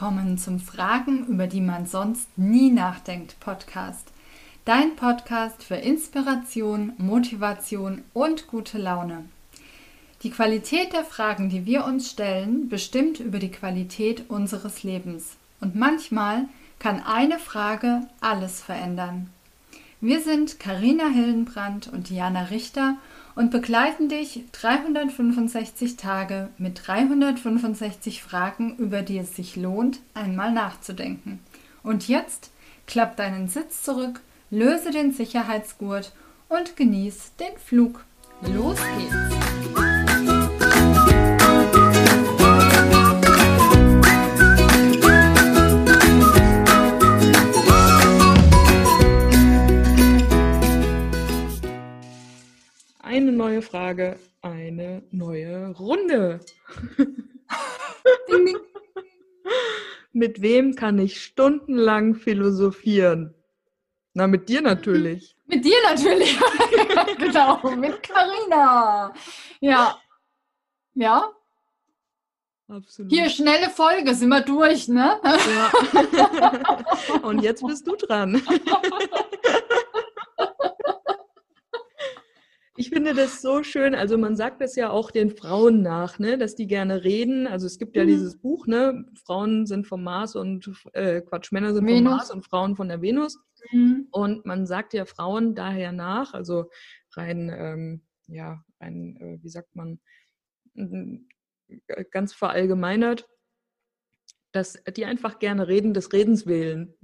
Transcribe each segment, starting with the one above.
willkommen zum Fragen, über die man sonst nie nachdenkt Podcast. Dein Podcast für Inspiration, Motivation und gute Laune. Die Qualität der Fragen, die wir uns stellen, bestimmt über die Qualität unseres Lebens. Und manchmal kann eine Frage alles verändern. Wir sind Karina Hildenbrand und Diana Richter und begleiten dich 365 Tage mit 365 Fragen, über die es sich lohnt, einmal nachzudenken. Und jetzt klapp deinen Sitz zurück, löse den Sicherheitsgurt und genieß den Flug. Los geht's! Frage, eine neue Runde. ding, ding. Mit wem kann ich stundenlang philosophieren? Na, mit dir natürlich. Mit dir natürlich. genau, mit Karina. Ja. Ja. Absolut. Hier, schnelle Folge, sind wir durch, ne? Ja. Und jetzt bist du dran. Ich finde das so schön. Also man sagt das ja auch den Frauen nach, ne, dass die gerne reden. Also es gibt ja mhm. dieses Buch, ne, Frauen sind vom Mars und äh, Quatsch, Männer sind Venus. vom Mars und Frauen von der Venus. Mhm. Und man sagt ja Frauen daher nach, also rein, ähm, ja, rein, äh, wie sagt man, ganz verallgemeinert, dass die einfach gerne reden des Redens wählen.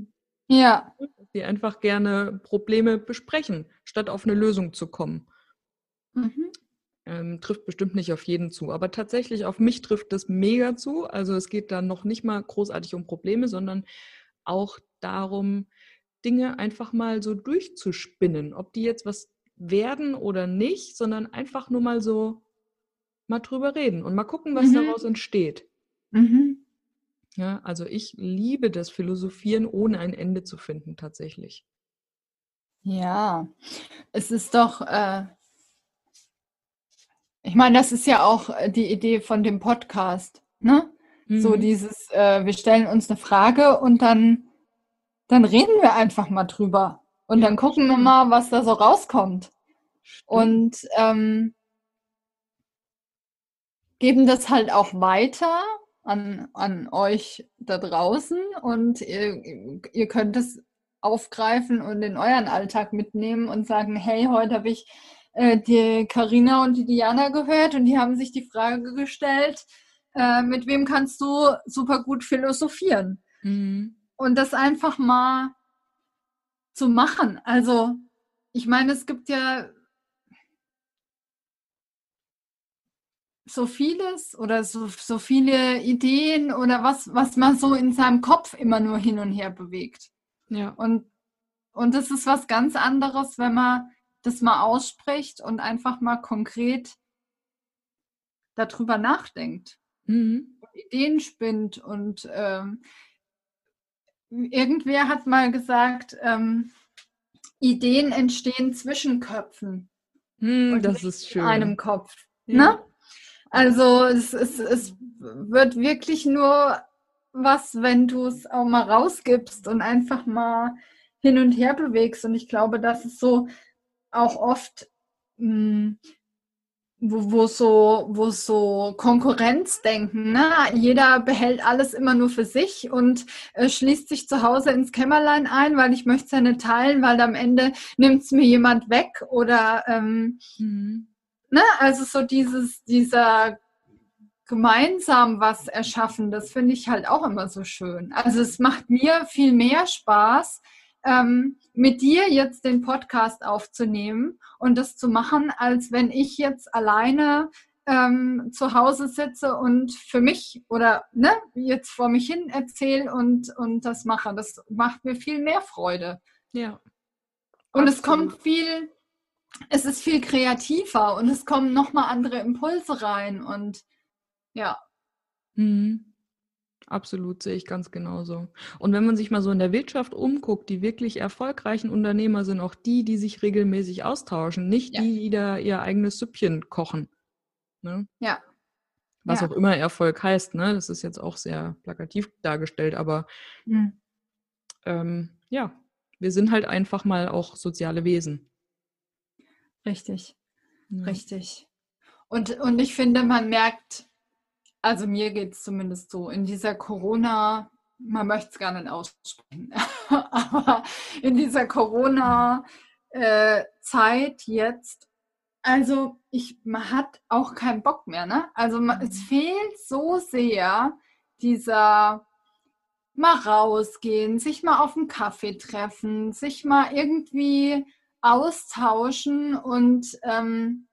Ja. Die einfach gerne Probleme besprechen, statt auf eine Lösung zu kommen. Mhm. Ähm, trifft bestimmt nicht auf jeden zu, aber tatsächlich auf mich trifft das mega zu. Also es geht da noch nicht mal großartig um Probleme, sondern auch darum, Dinge einfach mal so durchzuspinnen, ob die jetzt was werden oder nicht, sondern einfach nur mal so mal drüber reden und mal gucken, was mhm. daraus entsteht. Mhm. Ja, also ich liebe das Philosophieren, ohne ein Ende zu finden, tatsächlich. Ja, es ist doch äh, ich meine, das ist ja auch äh, die Idee von dem Podcast, ne? Mhm. So dieses, äh, wir stellen uns eine Frage und dann, dann reden wir einfach mal drüber. Und dann gucken wir mal, was da so rauskommt. Und ähm, geben das halt auch weiter an, an euch da draußen und ihr, ihr könnt es aufgreifen und in euren Alltag mitnehmen und sagen, hey, heute habe ich äh, die Karina und die Diana gehört und die haben sich die Frage gestellt, äh, mit wem kannst du super gut philosophieren? Mhm. Und das einfach mal zu machen. Also, ich meine, es gibt ja so vieles oder so, so viele Ideen oder was, was man so in seinem Kopf immer nur hin und her bewegt. Ja. Und, und das ist was ganz anderes, wenn man das mal ausspricht und einfach mal konkret darüber nachdenkt, mhm. Ideen spinnt und ähm, irgendwer hat mal gesagt, ähm, Ideen entstehen zwischen Köpfen. Mhm, das ist schön. In einem Kopf. Ja. Ne? Also es, es, es wird wirklich nur was, wenn du es auch mal rausgibst und einfach mal hin und her bewegst. Und ich glaube, das ist so auch oft, mh, hm, wo, wo so, wo so Konkurrenzdenken, ne? Jeder behält alles immer nur für sich und äh, schließt sich zu Hause ins Kämmerlein ein, weil ich möchte es ja nicht teilen, weil am Ende nimmt es mir jemand weg oder ähm, mhm. ne? Also so dieses, dieser gemeinsam was erschaffen, das finde ich halt auch immer so schön. Also es macht mir viel mehr Spaß, ähm, mit dir jetzt den Podcast aufzunehmen und das zu machen, als wenn ich jetzt alleine ähm, zu Hause sitze und für mich oder ne, jetzt vor mich hin erzähle und, und das mache. Das macht mir viel mehr Freude. Ja. Und Absolut. es kommt viel, es ist viel kreativer und es kommen nochmal andere Impulse rein und ja. Mhm. Absolut, sehe ich ganz genauso. Und wenn man sich mal so in der Wirtschaft umguckt, die wirklich erfolgreichen Unternehmer sind auch die, die sich regelmäßig austauschen, nicht ja. die, die da ihr eigenes Süppchen kochen. Ne? Ja. Was ja. auch immer Erfolg heißt, ne? Das ist jetzt auch sehr plakativ dargestellt, aber mhm. ähm, ja, wir sind halt einfach mal auch soziale Wesen. Richtig, ja. richtig. Und, und ich finde, man merkt, also mir geht es zumindest so, in dieser Corona, man möchte es gar nicht aussprechen, aber in dieser Corona-Zeit äh, jetzt, also ich, man hat auch keinen Bock mehr, ne? Also man, es mhm. fehlt so sehr dieser mal rausgehen, sich mal auf einen Kaffee treffen, sich mal irgendwie austauschen und ähm,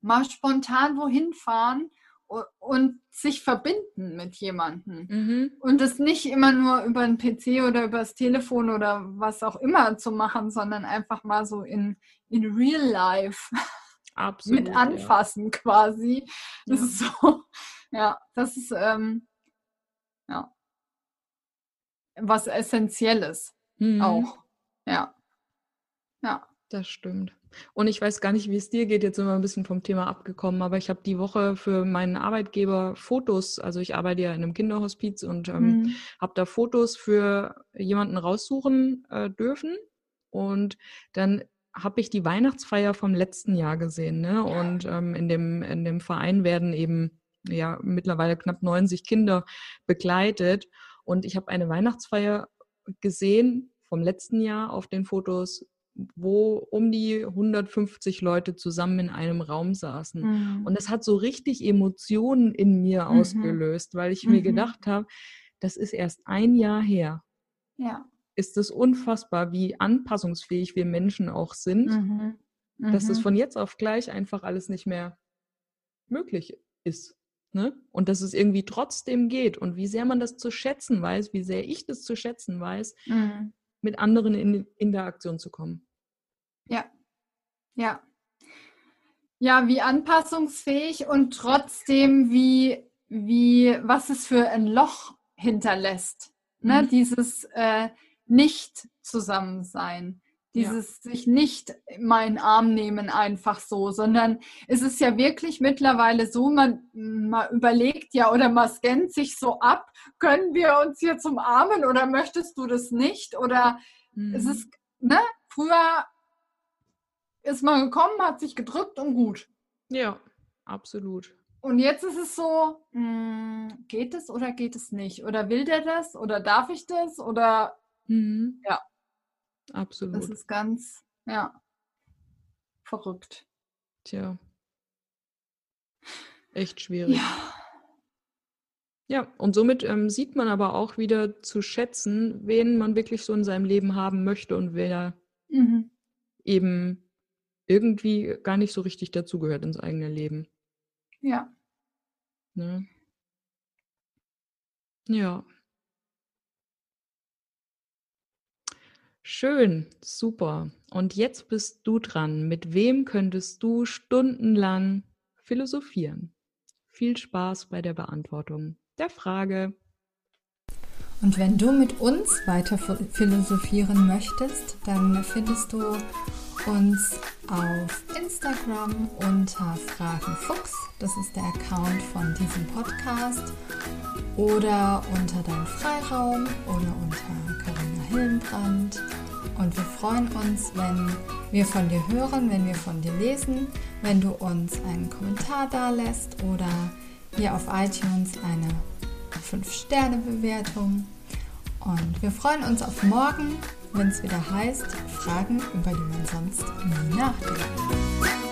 mal spontan wohin fahren und sich verbinden mit jemandem. Mhm. Und das nicht immer nur über einen PC oder über das Telefon oder was auch immer zu machen, sondern einfach mal so in, in real life Absolut, mit anfassen ja. quasi. Das ja. ist so, ja, das ist, ähm, ja, was Essentielles mhm. auch. Ja. Ja. Das stimmt. Und ich weiß gar nicht, wie es dir geht, jetzt sind wir ein bisschen vom Thema abgekommen, aber ich habe die Woche für meinen Arbeitgeber Fotos, also ich arbeite ja in einem Kinderhospiz und ähm, mhm. habe da Fotos für jemanden raussuchen äh, dürfen. Und dann habe ich die Weihnachtsfeier vom letzten Jahr gesehen. Ne? Und ähm, in, dem, in dem Verein werden eben ja mittlerweile knapp 90 Kinder begleitet. Und ich habe eine Weihnachtsfeier gesehen vom letzten Jahr auf den Fotos, wo um die 150 Leute zusammen in einem Raum saßen. Mhm. Und das hat so richtig Emotionen in mir mhm. ausgelöst, weil ich mhm. mir gedacht habe, das ist erst ein Jahr her. Ja. Ist es unfassbar, wie anpassungsfähig wir Menschen auch sind, mhm. dass es mhm. von jetzt auf gleich einfach alles nicht mehr möglich ist. Ne? Und dass es irgendwie trotzdem geht und wie sehr man das zu schätzen weiß, wie sehr ich das zu schätzen weiß, mhm. Mit anderen in Interaktion zu kommen. Ja, ja. Ja, wie anpassungsfähig und trotzdem wie, wie, was es für ein Loch hinterlässt. Ne? Mhm. Dieses äh, Nicht-Zusammensein. Dieses ja. sich nicht meinen Arm nehmen einfach so, sondern es ist ja wirklich mittlerweile so, man, man überlegt ja oder man scannt sich so ab, können wir uns hier zum Armen oder möchtest du das nicht? Oder mhm. es ist, ne, früher ist man gekommen, hat sich gedrückt und gut. Ja, absolut. Und jetzt ist es so, mh, hm, geht es oder geht es nicht? Oder will der das? Oder darf ich das? Oder mhm. ja. Absolut. Das ist ganz, ja, verrückt. Tja. Echt schwierig. Ja. Ja, und somit ähm, sieht man aber auch wieder zu schätzen, wen man wirklich so in seinem Leben haben möchte und wer mhm. eben irgendwie gar nicht so richtig dazugehört ins eigene Leben. Ja. Ne? Ja. Schön, super. Und jetzt bist du dran. Mit wem könntest du stundenlang philosophieren? Viel Spaß bei der Beantwortung der Frage. Und wenn du mit uns weiter philosophieren möchtest, dann findest du uns auf Instagram unter Fragenfuchs. Das ist der Account von diesem Podcast. Oder unter deinem Freiraum oder unter Hillenbrand. Und wir freuen uns, wenn wir von dir hören, wenn wir von dir lesen, wenn du uns einen Kommentar da lässt oder hier auf iTunes eine 5-Sterne-Bewertung. Und wir freuen uns auf morgen, wenn es wieder heißt, Fragen, über die man sonst nie nachdenkt.